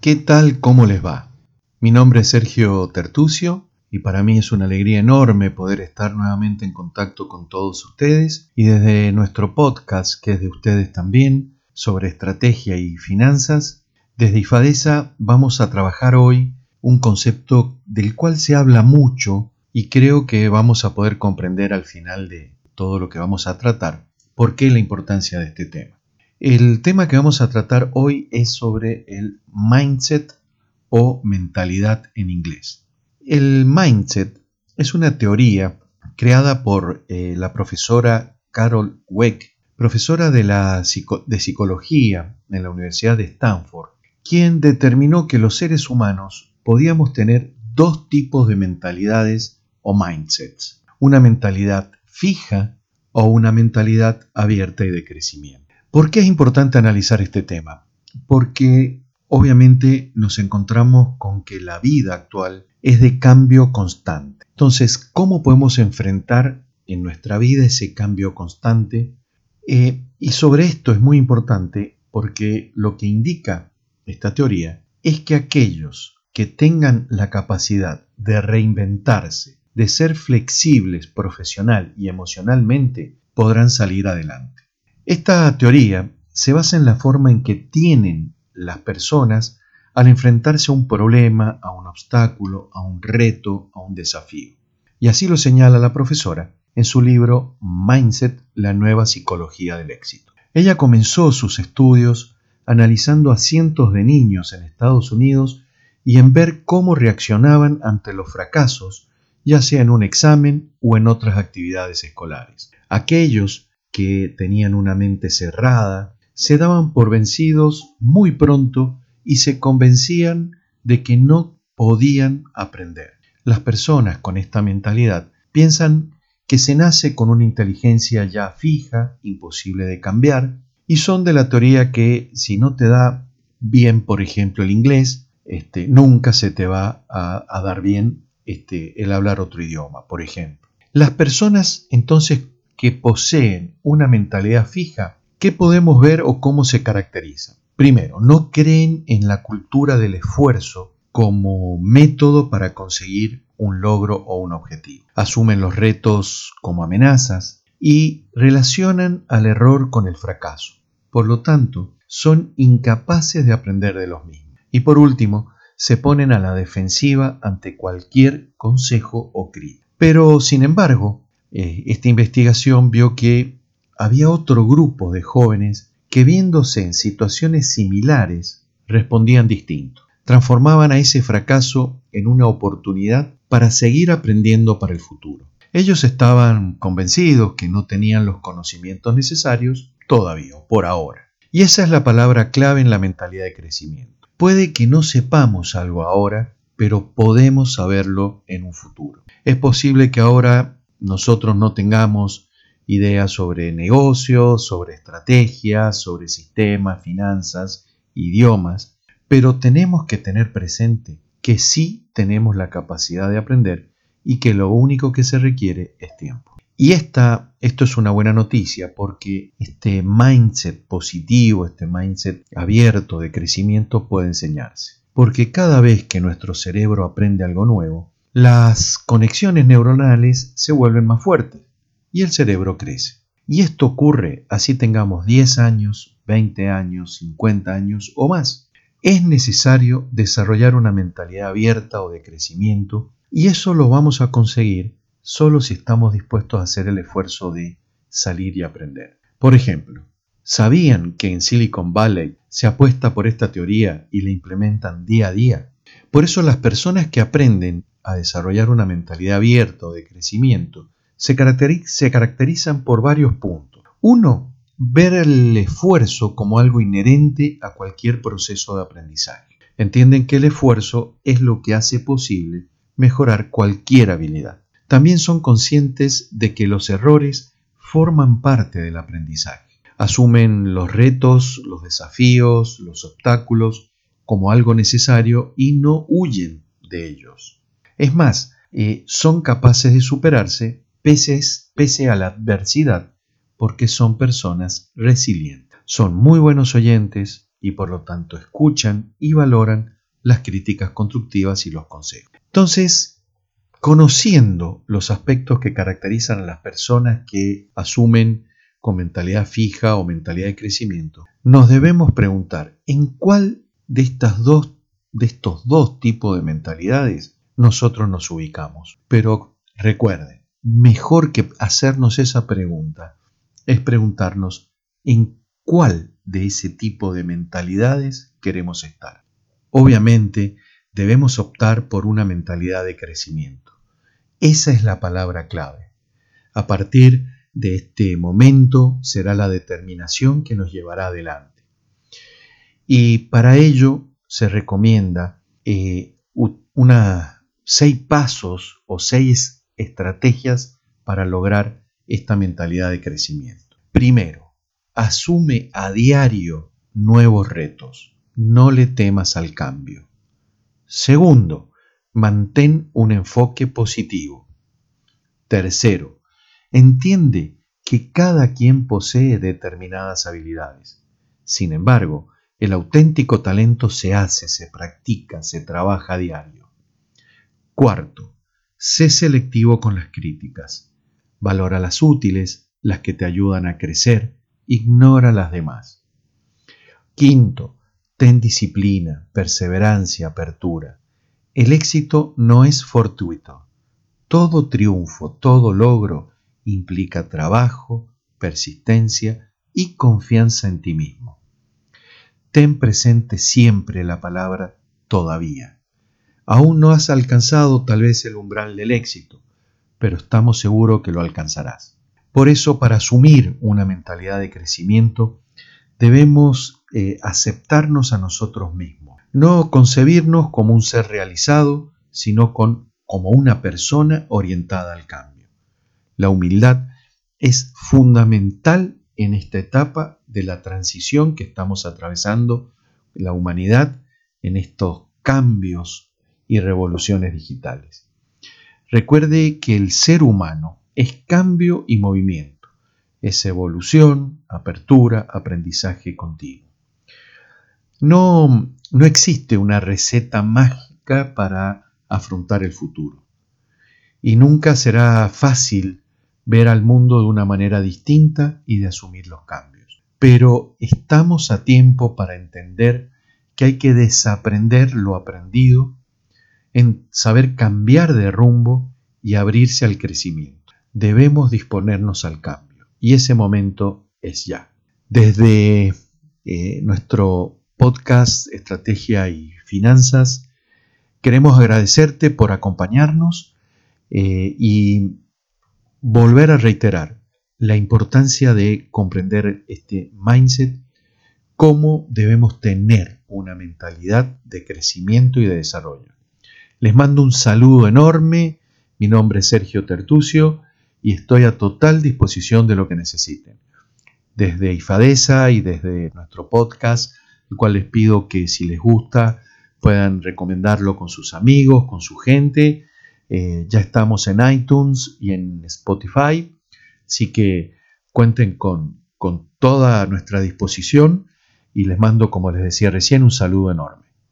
¿Qué tal? ¿Cómo les va? Mi nombre es Sergio Tertucio y para mí es una alegría enorme poder estar nuevamente en contacto con todos ustedes y desde nuestro podcast, que es de ustedes también, sobre estrategia y finanzas, desde IFADESA vamos a trabajar hoy un concepto del cual se habla mucho y creo que vamos a poder comprender al final de todo lo que vamos a tratar por qué la importancia de este tema. El tema que vamos a tratar hoy es sobre el mindset o mentalidad en inglés. El mindset es una teoría creada por eh, la profesora Carol Weck, profesora de, psicología en la Universidad de Stanford, quien determinó que los seres humanos podíamos tener dos tipos de mentalidades o mindsets, una mentalidad fija o una mentalidad abierta y de crecimiento. ¿Por qué es importante analizar este tema? Porque obviamente nos encontramos con que la vida actual es de cambio constante. Entonces, ¿cómo podemos enfrentar en nuestra vida ese cambio constante? Eh, y sobre esto es muy importante porque lo que indica esta teoría es que aquellos que tengan la capacidad de reinventarse, de ser flexibles profesional y emocionalmente, podrán salir adelante. Esta teoría se basa en la forma en que tienen las personas al enfrentarse a un problema, a un obstáculo, a un reto, a un desafío. Y así lo señala la profesora en su libro Mindset, la nueva psicología del éxito. Ella comenzó sus estudios analizando a cientos de niños en Estados Unidos y en ver cómo reaccionaban ante los fracasos, ya sea en un examen o en otras actividades escolares. Aquellos que tenían una mente cerrada, se daban por vencidos muy pronto y se convencían de que no podían aprender. Las personas con esta mentalidad piensan que se nace con una inteligencia ya fija, imposible de cambiar, y son de la teoría que si no te da bien, por ejemplo, el inglés, este, nunca se te va a, dar bien este, el hablar otro idioma, por ejemplo. Las personas entonces que poseen una mentalidad fija, ¿qué podemos ver o cómo se caracteriza? Primero, no creen en la cultura del esfuerzo como método para conseguir un logro o un objetivo. Asumen los retos como amenazas y relacionan al error con el fracaso. Por lo tanto, son incapaces de aprender de los mismos. Y por último, se ponen a la defensiva ante cualquier consejo o crítica. Pero, sin embargo, eh, esta investigación vio que había otro grupo de jóvenes que viéndose en situaciones similares respondían distinto. Transformaban a ese fracaso en una oportunidad para seguir aprendiendo para el futuro. Ellos estaban convencidos que no tenían los conocimientos necesarios todavía, por ahora. Y esa es la palabra clave en la mentalidad de crecimiento. Puede que no sepamos algo ahora, pero podemos saberlo en un futuro. Es posible que ahora nosotros no tengamos ideas sobre negocios, sobre estrategias, sobre sistemas, finanzas, idiomas, pero tenemos que tener presente que sí tenemos la capacidad de aprender y que lo único que se requiere es tiempo. Y esta, esto es una buena noticia porque este mindset positivo, este mindset abierto de crecimiento puede enseñarse. Porque cada vez que nuestro cerebro aprende algo nuevo, las conexiones neuronales se vuelven más fuertes y el cerebro crece. Y esto ocurre así tengamos 10 años, 20 años, 50 años o más. Es necesario desarrollar una mentalidad abierta o de crecimiento y eso lo vamos a conseguir solo si estamos dispuestos a hacer el esfuerzo de salir y aprender. Por ejemplo, ¿sabían que en Silicon Valley se apuesta por esta teoría y la implementan día a día? Por eso las personas que aprenden a desarrollar una mentalidad abierta o de crecimiento se, caracterizan por varios puntos. Uno, ver el esfuerzo como algo inherente a cualquier proceso de aprendizaje. Entienden que el esfuerzo es lo que hace posible mejorar cualquier habilidad. También son conscientes de que los errores forman parte del aprendizaje. Asumen los retos, los desafíos, los obstáculos como algo necesario y no huyen de ellos. Es más, eh, son capaces de superarse pese, a la adversidad porque son personas resilientes. Son muy buenos oyentes, y por lo tanto escuchan y valoran las críticas constructivas y los consejos. Entonces, conociendo los aspectos que caracterizan a las personas que asumen con mentalidad fija o mentalidad de crecimiento, nos debemos preguntar en cuál de estos dos tipos de mentalidades nosotros nos ubicamos. Pero recuerden, mejor que hacernos esa pregunta es preguntarnos en cuál de ese tipo de mentalidades queremos estar. Obviamente, debemos optar por una mentalidad de crecimiento. Esa es la palabra clave. A partir de este momento será la determinación que nos llevará adelante. Y para ello se recomienda eh, una, seis pasos o seis estrategias para lograr esta mentalidad de crecimiento. Primero, asume a diario nuevos retos. No le temas al cambio. Segundo, mantén un enfoque positivo. Tercero, entiende que cada quien posee determinadas habilidades. Sin embargo, el auténtico talento se hace, se practica, se trabaja a diario. Cuarto, sé selectivo con las críticas. Valora las útiles, las que te ayudan a crecer, ignora las demás. Quinto, ten disciplina, perseverancia, apertura. El éxito no es fortuito. Todo triunfo, todo logro implica trabajo, persistencia y confianza en ti mismo. Ten presente siempre la palabra todavía. Aún no has alcanzado tal vez el umbral del éxito, pero estamos seguros que lo alcanzarás. Por eso, para asumir una mentalidad de crecimiento, debemos eh, aceptarnos a nosotros mismos, no concebirnos como un ser realizado, sino como una persona orientada al cambio. La humildad es fundamental en esta etapa de la transición que estamos atravesando la humanidad en estos cambios y revoluciones digitales. Recuerde que el ser humano es cambio y movimiento, es evolución, apertura, aprendizaje continuo. No, no existe una receta mágica para afrontar el futuro y nunca será fácil ver al mundo de una manera distinta y de asumir los cambios. Pero estamos a tiempo para entender que hay que desaprender lo aprendido, en saber cambiar de rumbo y abrirse al crecimiento. Debemos disponernos al cambio y ese momento es ya. Desde eh, nuestro podcast Estrategia y Finanzas, queremos agradecerte por acompañarnos eh, y volver a reiterar la importancia de comprender este mindset, cómo debemos tener una mentalidad de crecimiento y de desarrollo. Les mando un saludo enorme, mi nombre es Sergio Tertucio y estoy a total disposición de lo que necesiten. Desde IFADESA y desde nuestro podcast, el cual les pido que si les gusta puedan recomendarlo con sus amigos, con su gente eh, ya estamos en iTunes y en Spotify, así que cuenten con, con toda nuestra disposición y les mando, como les decía recién, un saludo enorme.